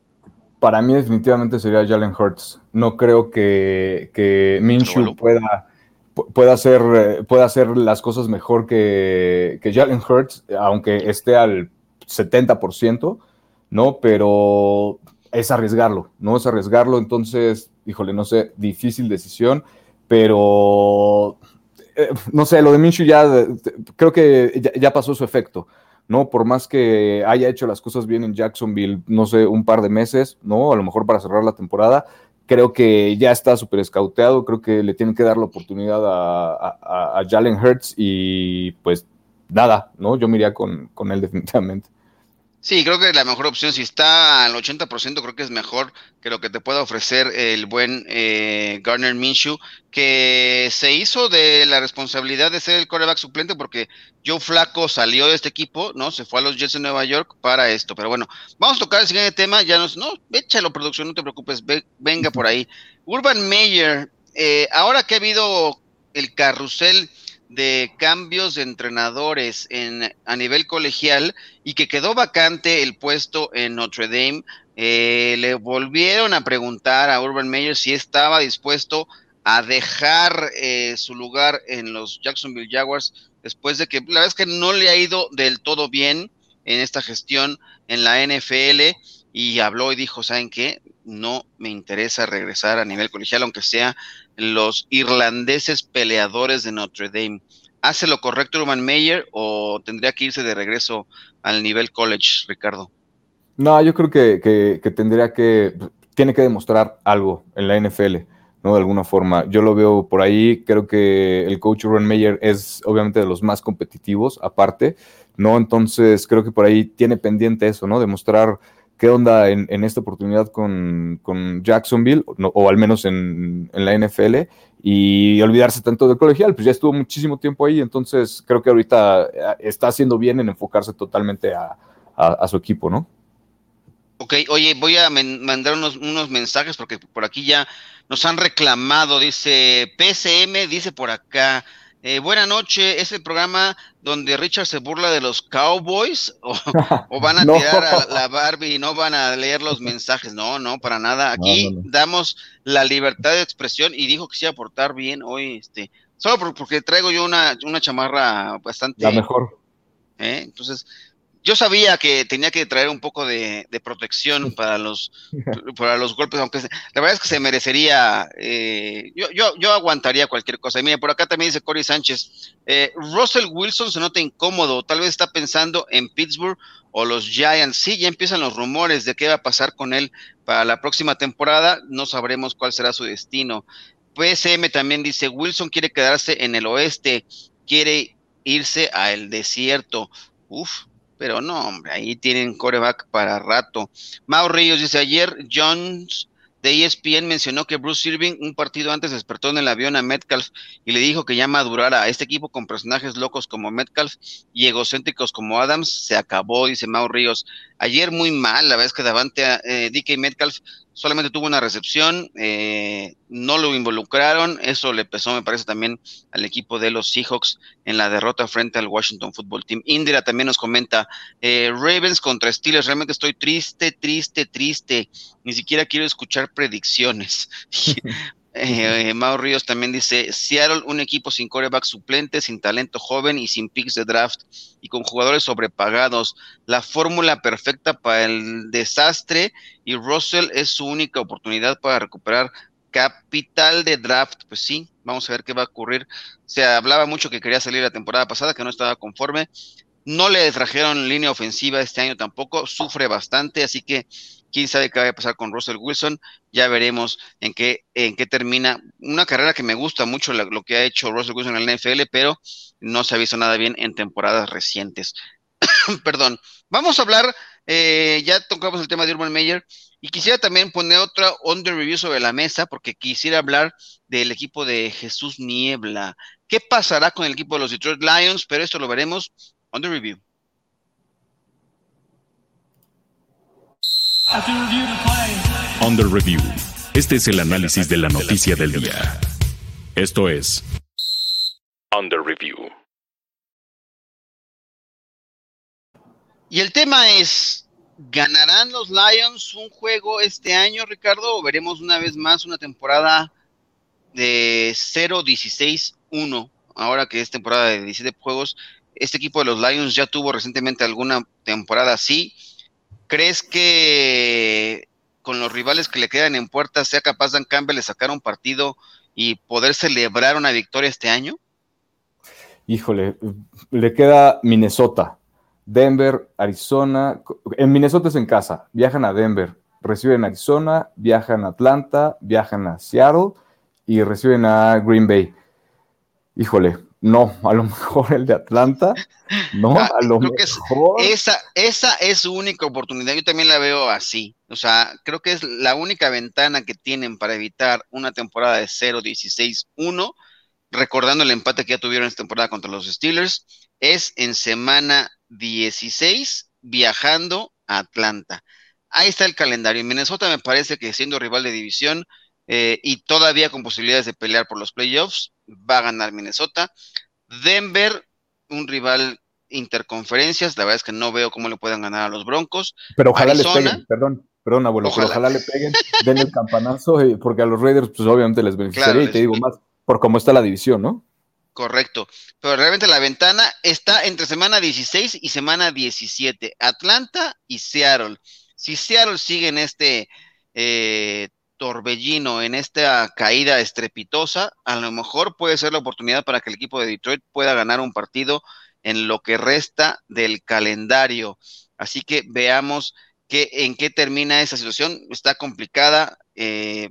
para mí definitivamente sería Jalen Hurts. No creo que, que Minshew pueda, pueda, hacer, pueda hacer las cosas mejor que, que Jalen Hurts, aunque esté al 70%, ¿no? Pero es arriesgarlo, ¿no? Es arriesgarlo, entonces, híjole, no sé, difícil decisión, pero eh, no sé, lo de Minshew ya creo que ya pasó su efecto. ¿no? Por más que haya hecho las cosas bien en Jacksonville, no sé, un par de meses, ¿no? A lo mejor para cerrar la temporada, creo que ya está súper escauteado, creo que le tienen que dar la oportunidad a, Jalen Hurts y pues nada, ¿no? Yo me iría con, con él definitivamente. Sí, creo que la mejor opción, si está al 80%, creo que es mejor que lo que te pueda ofrecer el buen eh, Garner Minshew, que se hizo de la responsabilidad de ser el coreback suplente porque Joe Flaco salió de este equipo, ¿no? Se fue a los Jets de Nueva York para esto. Pero bueno, vamos a tocar el siguiente tema. Ya nos, no, échalo, producción, no te preocupes, venga por ahí. Urban Meyer, eh, ahora que ha habido el carrusel de cambios de entrenadores en, a nivel colegial y que quedó vacante el puesto en Notre Dame, eh, le volvieron a preguntar a Urban Meyer si estaba dispuesto a dejar eh, su lugar en los Jacksonville Jaguars después de que la verdad es que no le ha ido del todo bien en esta gestión en la NFL y habló y dijo, ¿saben qué? No me interesa regresar a nivel colegial, aunque sea los irlandeses peleadores de Notre Dame. ¿Hace lo correcto Urban Meyer o tendría que irse de regreso al nivel college, Ricardo? No, yo creo que, tendría que, tiene que demostrar algo en la NFL, ¿no? De alguna forma. Yo lo veo por ahí, creo que el coach Urban Meyer es obviamente de los más competitivos, aparte, ¿no? Entonces creo que por ahí tiene pendiente eso, ¿no? Demostrar qué onda en, esta oportunidad con, Jacksonville, o al menos en, la NFL, y olvidarse tanto del colegial, pues ya estuvo muchísimo tiempo ahí, entonces creo que ahorita eh, está haciendo bien en enfocarse totalmente a, su equipo, ¿no? Ok, oye, voy a mandar unos, unos mensajes porque por aquí ya nos han reclamado, dice PCM, dice por acá, eh, buena noche, ¿es el programa donde Richard se burla de los Cowboys? ¿O, van a tirar a la Barbie y no van a leer los mensajes? No, no, para nada. Aquí damos la libertad de expresión y dijo que se iba a portar bien hoy, este, solo porque traigo yo una, una chamarra bastante... La mejor. ¿eh? Entonces, yo sabía que tenía que traer un poco de, protección para los, para los golpes, aunque la verdad es que se merecería, eh, yo, yo, yo aguantaría cualquier cosa. Y mira, por acá también dice Cory Sánchez, eh, Russell Wilson se nota incómodo, tal vez está pensando en Pittsburgh o los Giants. Sí, ya empiezan los rumores de qué va a pasar con él para la próxima temporada, no sabremos cuál será su destino. PSM también dice, Wilson quiere quedarse en el oeste, quiere irse al desierto. Uf, pero no, hombre, ahí tienen coreback para rato. Mau Ríos dice ayer, Jones de ESPN mencionó que Bruce Irving un partido antes despertó en el avión a Metcalf y le dijo que ya madurara a este equipo con personajes locos como Metcalf y egocéntricos como Adams. Se acabó, dice Mau Ríos. Ayer muy mal, la vez que Davante eh, DK Metcalf solamente tuvo una recepción, eh, no lo involucraron, eso le pesó, me parece, también al equipo de los Seahawks en la derrota frente al Washington Football Team. Indira también nos comenta, eh, Ravens contra Steelers, realmente estoy triste, triste, triste, ni siquiera quiero escuchar predicciones. Eh, Mau Ríos también dice, Seattle, un equipo sin coreback suplente, sin talento joven y sin picks de draft y con jugadores sobrepagados. La fórmula perfecta para el desastre y Russell es su única oportunidad para recuperar capital de draft. Pues sí, vamos a ver qué va a ocurrir. Se hablaba mucho que quería salir la temporada pasada, que no estaba conforme. No le trajeron línea ofensiva este año tampoco, sufre bastante, así que quién sabe qué va a pasar con Russell Wilson, ya veremos en qué, en qué termina. Una carrera que me gusta mucho lo que ha hecho Russell Wilson en la NFL, pero no se ha visto nada bien en temporadas recientes. Perdón. Vamos a hablar, eh, ya tocamos el tema de Urban Meyer, y quisiera también poner otra under review sobre la mesa, porque quisiera hablar del equipo de Jesús Niebla. ¿Qué pasará con el equipo de los Detroit Lions? Pero esto lo veremos under review. Under Review. Este es el análisis de la noticia del día. Esto es Under Review. Y el tema es, ¿ganarán los Lions un juego este año, Ricardo? ¿O veremos una vez más una temporada de 0-16-1? Ahora que es temporada de 17 juegos, este equipo de los Lions ya tuvo recientemente alguna temporada así ¿Crees que con los rivales que le quedan en puerta sea capaz Dan Campbell de sacar un partido y poder celebrar una victoria este año? Híjole, le queda Minnesota, Denver, Arizona. En Minnesota es en casa, viajan a Denver, reciben a Arizona, viajan a Atlanta, viajan a Seattle y reciben a Green Bay. Híjole, no, a lo mejor el de Atlanta. No, ah, a lo mejor. esa, esa es su única oportunidad. Yo también la veo así. O sea, creo que es la única ventana que tienen para evitar una temporada de 0-16-1. Recordando el empate que ya tuvieron esta temporada contra los Steelers, es en semana 16 viajando a Atlanta. Ahí está el calendario. En Minnesota me parece que siendo rival de división eh, y todavía con posibilidades de pelear por los playoffs, va a ganar Minnesota. Denver, un rival interconferencias, la verdad es que no veo cómo le puedan ganar a los Broncos. Pero ojalá le peguen, perdón, perdón abuelo, ojalá. pero ojalá le peguen, den el campanazo, eh, porque a los Raiders pues obviamente les beneficiaría y te digo más por cómo está la división, ¿no? Correcto, pero realmente la ventana está entre semana 16 y semana 17, Atlanta y Seattle. Si Seattle sigue en este eh, torbellino, en esta caída estrepitosa, a lo mejor puede ser la oportunidad para que el equipo de Detroit pueda ganar un partido en lo que resta del calendario. Así que veamos qué, en qué termina esa situación. Está complicada. Eh,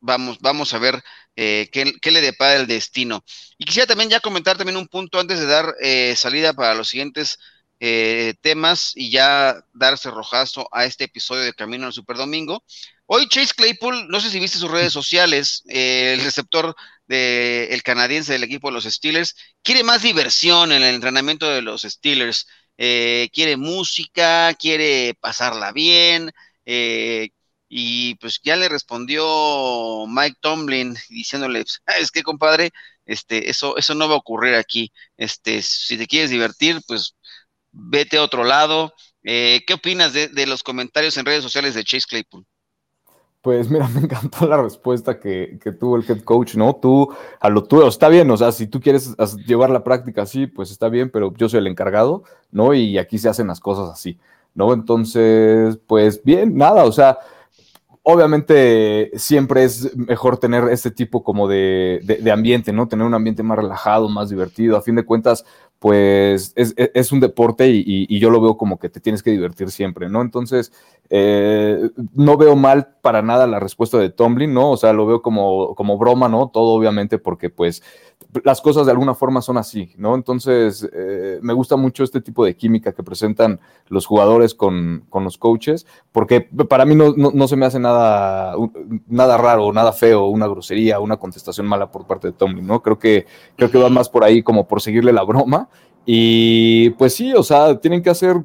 vamos, vamos a ver eh, qué, le depara el destino. Y quisiera también ya comentar también un punto antes de dar eh, salida para los siguientes temas y ya darse rojazo a este episodio de Camino al Super Domingo. Hoy Chase Claypool, no sé si viste sus redes sociales, eh, el receptor del canadiense del equipo de los Steelers, quiere más diversión en el entrenamiento de los Steelers. Eh, quiere música, quiere pasarla bien. Eh, y pues ya le respondió Mike Tomlin diciéndole, es que compadre, este, eso, eso no va a ocurrir aquí. Este, si te quieres divertir, pues vete a otro lado. ¿Qué opinas de, los comentarios en redes sociales de Chase Claypool? Pues mira, me encantó la respuesta que, tuvo el head coach, ¿no? Tú, a lo tuyo, está bien, o sea, si tú quieres llevar la práctica así, pues está bien, pero yo soy el encargado, ¿no? Y aquí se hacen las cosas así, ¿no? Entonces, pues bien, nada, o sea, obviamente siempre es mejor tener este tipo como de, de, ambiente, ¿no? Tener un ambiente más relajado, más divertido. A fin de cuentas, pues es, un deporte y, yo lo veo como que te tienes que divertir siempre, ¿no? Entonces, eh, no veo mal para nada la respuesta de Tomlin, ¿no? O sea, lo veo como, como broma, ¿no? Todo obviamente porque pues las cosas de alguna forma son así, ¿no? Entonces, eh, me gusta mucho este tipo de química que presentan los jugadores con, los coaches, porque para mí no, se me hace nada, nada raro, nada feo, una grosería, una contestación mala por parte de Tomlin, ¿no? Creo que, creo que va más por ahí como por seguirle la broma. Y pues sí, o sea, tienen que hacer,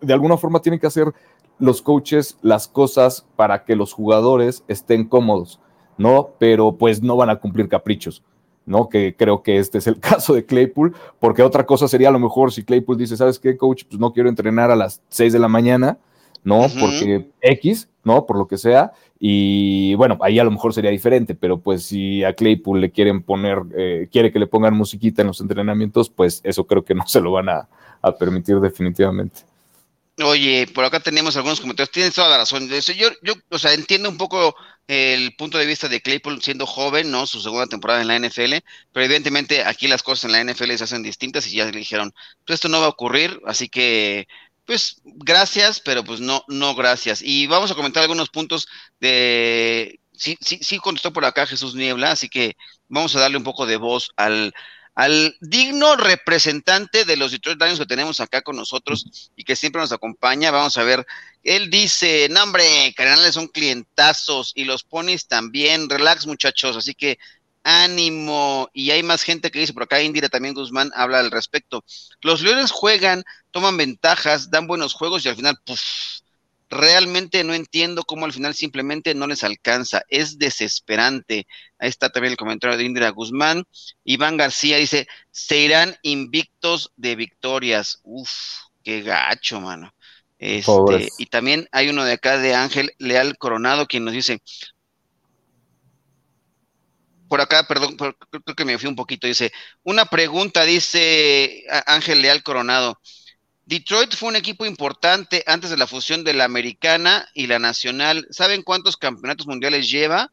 de alguna forma tienen que hacer los coaches las cosas para que los jugadores estén cómodos, ¿no? Pero pues no van a cumplir caprichos. ¿no? Que creo que este es el caso de Claypool, porque otra cosa sería a lo mejor si Claypool dice, ¿sabes qué, coach? Pues no quiero entrenar a las 6 de la mañana, ¿no? Porque X, ¿no? Por lo que sea. Y bueno, ahí a lo mejor sería diferente, pero pues si a Claypool le quieren poner, eh, quiere que le pongan musiquita en los entrenamientos, pues eso creo que no se lo van a, permitir definitivamente. Oye, por acá tenemos algunos comentarios. Tienes toda la razón. Yo, yo, o sea, entiendo un poco el punto de vista de Claypool siendo joven, ¿no? Su segunda temporada en la NFL, pero evidentemente aquí las cosas en la NFL se hacen distintas y ya le dijeron, pues esto no va a ocurrir, así que, pues gracias, pero pues no, no gracias. Y vamos a comentar algunos puntos de... Sí, sí, sí contestó por acá Jesús Niebla, así que vamos a darle un poco de voz al, al digno representante de los Detroit Lions que tenemos acá con nosotros y que siempre nos acompaña. Vamos a ver, él dice, no hombre, son clientazos y los ponis también, relax muchachos, así que ánimo. Y hay más gente que dice por acá, Indira también Guzmán habla al respecto. Los Leones juegan, toman ventajas, dan buenos juegos y al final, puff, realmente no entiendo cómo al final simplemente no les alcanza. Es desesperante. Ahí está también el comentario de Indira Guzmán. Iván García dice, se irán invictos de victorias. Uf, qué gacho, mano. Este, y también hay uno de acá de Ángel Leal Coronado quien nos dice, por acá, perdón, creo que me fui un poquito, dice, una pregunta, dice Ángel Leal Coronado. Detroit fue un equipo importante antes de la fusión de la americana y la nacional. ¿Saben cuántos campeonatos mundiales lleva?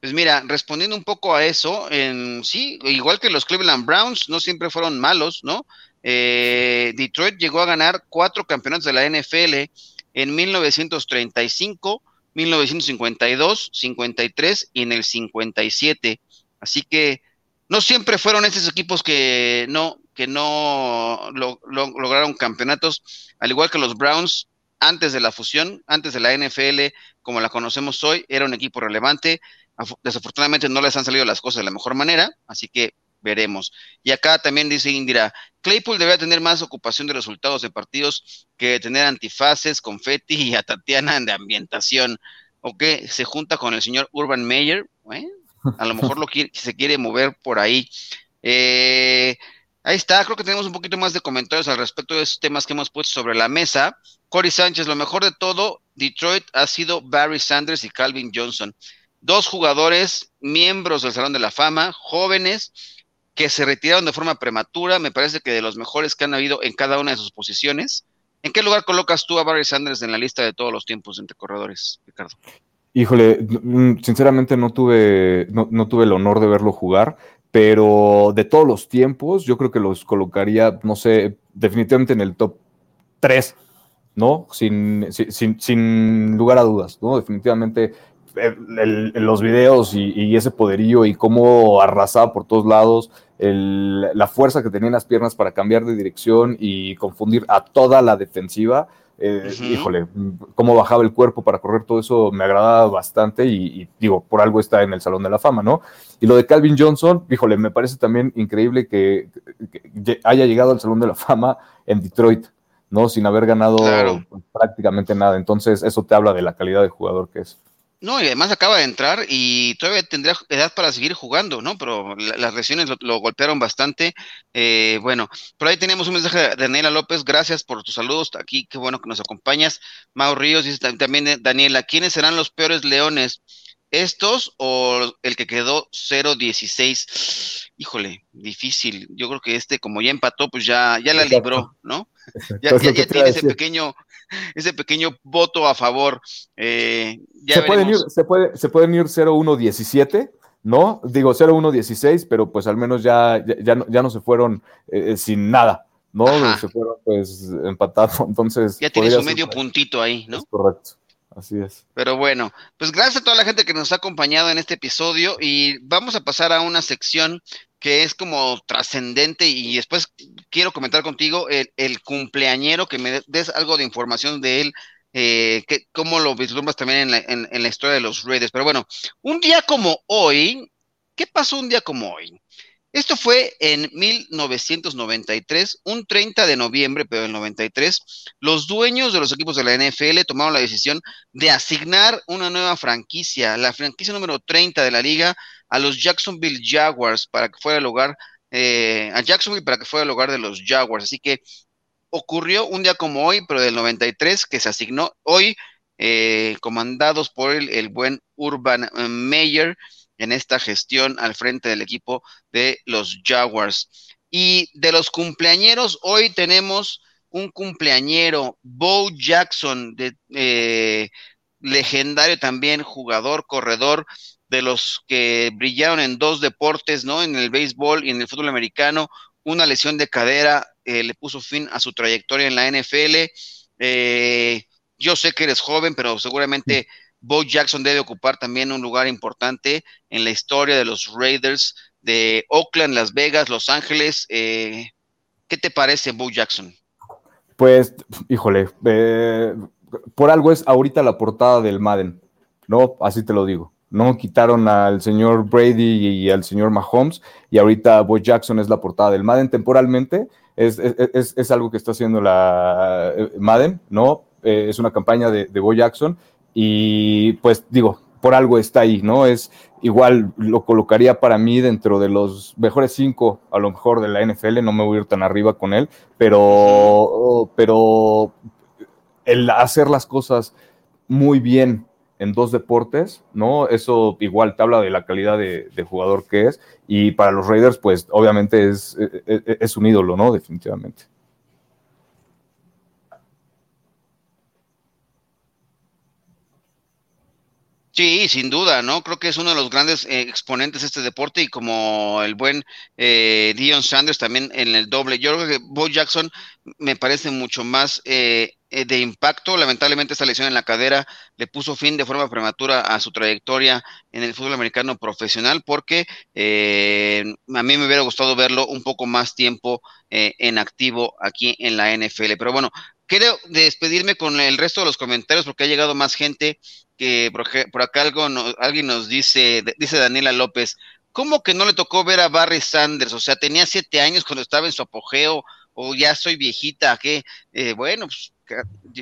Pues mira, respondiendo un poco a eso, en, sí, igual que los Cleveland Browns, no siempre fueron malos, ¿no? Eh, Detroit llegó a ganar cuatro campeonatos de la NFL en 1935, 1952, 53 y en el 57. Así que no siempre fueron esos equipos que no, que no lograron campeonatos, al igual que los Browns antes de la fusión, antes de la NFL, como la conocemos hoy, era un equipo relevante. Desafortunadamente no les han salido las cosas de la mejor manera, así que veremos. Y acá también dice Indira, Claypool debería tener más ocupación de resultados de partidos que tener antifaces, confeti y a Tatiana de ambientación. ¿O que se junta con el señor Urban Meyer? a lo mejor lo se quiere mover por ahí. Eh, Ahí está, creo que tenemos un poquito más de comentarios al respecto de esos temas que hemos puesto sobre la mesa. Cory Sánchez, lo mejor de todo, Detroit ha sido Barry Sanders y Calvin Johnson. Dos jugadores, miembros del Salón de la Fama, jóvenes, que se retiraron de forma prematura, me parece que de los mejores que han habido en cada una de sus posiciones. ¿En qué lugar colocas tú a Barry Sanders en la lista de todos los tiempos entre corredores, Ricardo? Híjole, sinceramente no tuve, no, no, tuve el honor de verlo jugar, pero de todos los tiempos, yo creo que los colocaría, no sé, definitivamente en el top 3, ¿no? Sin, sin, sin lugar a dudas, ¿no? Definitivamente eh, los videos y, ese poderío y cómo arrasaba por todos lados, la fuerza que tenía en las piernas para cambiar de dirección y confundir a toda la defensiva, eh, híjole, cómo bajaba el cuerpo para correr, todo eso me agradaba bastante y, digo, por algo está en el Salón de la Fama, ¿no? Y lo de Calvin Johnson, híjole, me parece también increíble que, haya llegado al Salón de la Fama en Detroit, ¿no? Sin haber ganado prácticamente nada. Entonces, eso te habla de la calidad de jugador que es. No, y además acaba de entrar y todavía tendría edad para seguir jugando, ¿no? Pero las lesiones lo, golpearon bastante. Eh, bueno, por ahí tenemos un mensaje de Daniela López. Gracias por tus saludos. Aquí, qué bueno que nos acompañas. Mau Ríos dice también eh, Daniela, ¿quiénes serán los peores leones? ¿Estos o el que quedó 0-16? Híjole, difícil. Yo creo que este, como ya empató, pues ya, ya la libró, ¿no? Ya, tiene ese pequeño, ese pequeño voto a favor. Eh, se, pueden ir, se, puede, se pueden ir 0-1-17, ¿no? Digo 0-1-16, pero pues al menos ya, ya, no, ya no se fueron eh, eh, sin nada, ¿no? Se fueron pues empatados, entonces... Ya tiene su medio puntito ahí, ¿no? correcto. Así es. Pero bueno, pues gracias a toda la gente que nos ha acompañado en este episodio y vamos a pasar a una sección que es como trascendente y después quiero comentar contigo el, cumpleañero, que me des algo de información de él, eh, que, cómo lo vislumbras también en la, en la historia de los Raiders. Pero bueno, un día como hoy, ¿qué pasó un día como hoy? Esto fue en 1993, un 30 de noviembre, pero del 93, los dueños de los equipos de la NFL tomaron la decisión de asignar una nueva franquicia, la franquicia número 30 de la liga, a los Jacksonville Jaguars para que fuera el hogar, eh, a Jacksonville para que fuera el hogar de los Jaguars. Así que ocurrió un día como hoy, pero del 93, que se asignó hoy, eh, comandados por el, el buen Urban Meyer en esta gestión al frente del equipo de los Jaguars. Y de los cumpleañeros, hoy tenemos un cumpleañero, Bo Jackson, de, eh, legendario también, jugador, corredor, de los que brillaron en dos deportes, ¿no? En el béisbol y en el fútbol americano. Una lesión de cadera eh, le puso fin a su trayectoria en la NFL. Eh, yo sé que eres joven, pero seguramente Bo Jackson debe ocupar también un lugar importante en la historia de los Raiders de Oakland, Las Vegas, Los Ángeles. Eh, ¿Qué te parece Bo Jackson? Pues, híjole, eh, por algo es ahorita la portada del Madden, ¿no? Así te lo digo. No quitaron al señor Brady y al señor Mahomes y ahorita Bo Jackson es la portada del Madden temporalmente. Es, algo que está haciendo la eh, Madden, ¿no? es una campaña de, de Bo Jackson y pues digo, por algo está ahí, ¿no? Es igual lo colocaría para mí dentro de los mejores cinco, a lo mejor de la NFL, no me voy a ir tan arriba con él, pero, pero el hacer las cosas muy bien en dos deportes, ¿no? Eso igual te habla de la calidad de, jugador que es, y para los Raiders, pues obviamente es, es un ídolo, ¿no? Definitivamente. Sí, sin duda, ¿no? Creo que es uno de los grandes eh, exponentes de este deporte y como el buen eh, Dion Sanders también en el doble. Yo creo que Bo Jackson me parece mucho más eh, de impacto. Lamentablemente esta lesión en la cadera le puso fin de forma prematura a su trayectoria en el fútbol americano profesional porque a mí me hubiera gustado verlo un poco más tiempo en activo aquí en la NFL. Pero bueno, quiero despedirme con el resto de los comentarios porque ha llegado más gente que por, acá algo alguien nos dice, dice Daniela López, ¿cómo que no le tocó ver a Barry Sanders? O sea, tenía siete años cuando estaba en su apogeo, o ya soy viejita, ¿qué? Eh, bueno, pues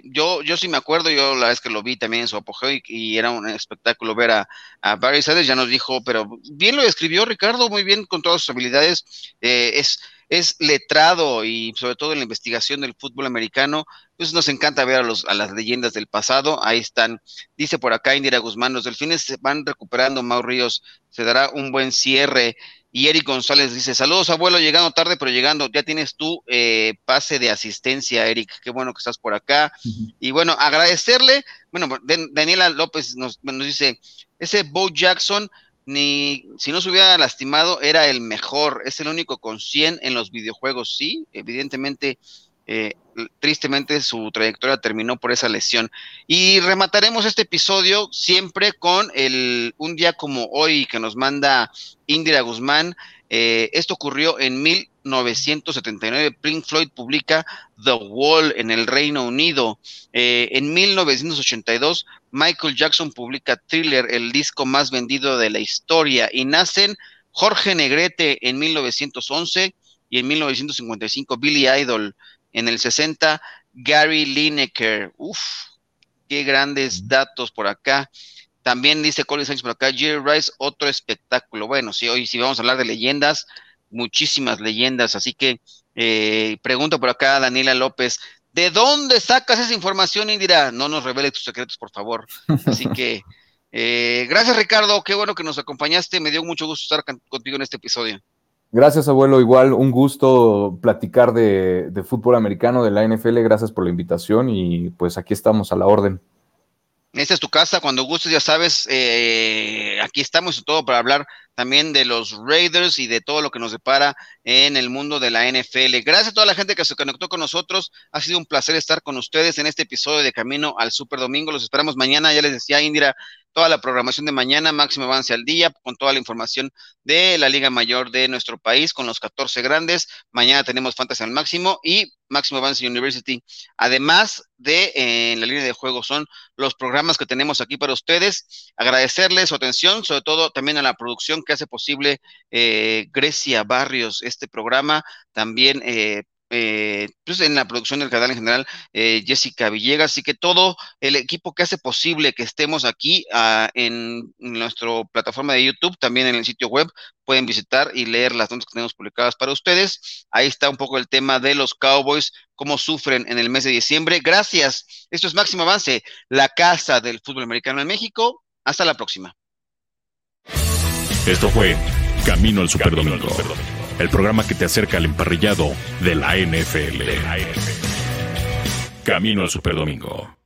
yo, yo sí me acuerdo, yo la vez que lo vi también en su apogeo y, era un espectáculo ver a, Barry Sanders, ya nos dijo, pero bien lo describió Ricardo, muy bien con todas sus habilidades, eh, es es letrado y sobre todo en la investigación del fútbol americano, pues nos encanta ver a, los, a las leyendas del pasado. Ahí están, dice por acá Indira Guzmán, los delfines se van recuperando, Mau Ríos, se dará un buen cierre. Y Eric González dice, saludos abuelo, llegando tarde, pero llegando, ya tienes tu eh, pase de asistencia, Eric, qué bueno que estás por acá. Y bueno, agradecerle, bueno, Daniela López nos, nos dice, ese Bo Jackson ni si no se hubiera lastimado, era el mejor, es el único con 100 en los videojuegos, sí, evidentemente, eh, tristemente su trayectoria terminó por esa lesión. Y remataremos este episodio siempre con el un día como hoy que nos manda Indira Guzmán. Eh, esto ocurrió en 1979. Pink Floyd publica The Wall en el Reino Unido. Eh, en 1982, Michael Jackson publica Thriller, el disco más vendido de la historia, y nacen Jorge Negrete en 1911 y en 1955 Billy Idol, en el 60 Gary Lineker. Uf, qué grandes datos por acá. También dice Colin Sánchez por acá, Jerry Rice, otro espectáculo. Bueno, sí, hoy sí vamos a hablar de leyendas, muchísimas leyendas, así que eh, pregunto por acá a Daniela López, ¿De dónde sacas esa información, Indira? No nos revele tus secretos, por favor. Así que, eh, gracias, Ricardo. Qué bueno que nos acompañaste. Me dio mucho gusto estar contigo en este episodio. Gracias, abuelo. Igual, un gusto platicar de, fútbol americano, de la NFL. Gracias por la invitación y pues aquí estamos a la orden. Esta es tu casa, cuando gustes, ya sabes, eh, aquí estamos y todo para hablar también de los Raiders y de todo lo que nos depara en el mundo de la NFL. Gracias a toda la gente que se conectó con nosotros. Ha sido un placer estar con ustedes en este episodio de Camino al Super Domingo. Los esperamos mañana. Ya les decía Indira, toda la programación de mañana, máximo avance al día, con toda la información de la Liga Mayor de nuestro país, con los 14 grandes. Mañana tenemos Fantasy al máximo y Máximo Avance University. Además de en la línea de juego son los programas que tenemos aquí para ustedes. Agradecerles su atención, sobre todo también a la producción que hace posible eh, Grecia Barrios este programa. También eh, eh, pues en la producción del canal en general, eh, Jessica Villegas, así que todo el equipo que hace posible que estemos aquí ah, en nuestra plataforma de YouTube, también en el sitio web, pueden visitar y leer las notas que tenemos publicadas para ustedes. Ahí está un poco el tema de los Cowboys, cómo sufren en el mes de diciembre. Gracias. Esto es Máximo Avance, la casa del fútbol americano en México. Hasta la próxima. Esto fue Camino al Superdomingo el programa que te acerca al emparrillado de la NFL. Camino al Superdomingo.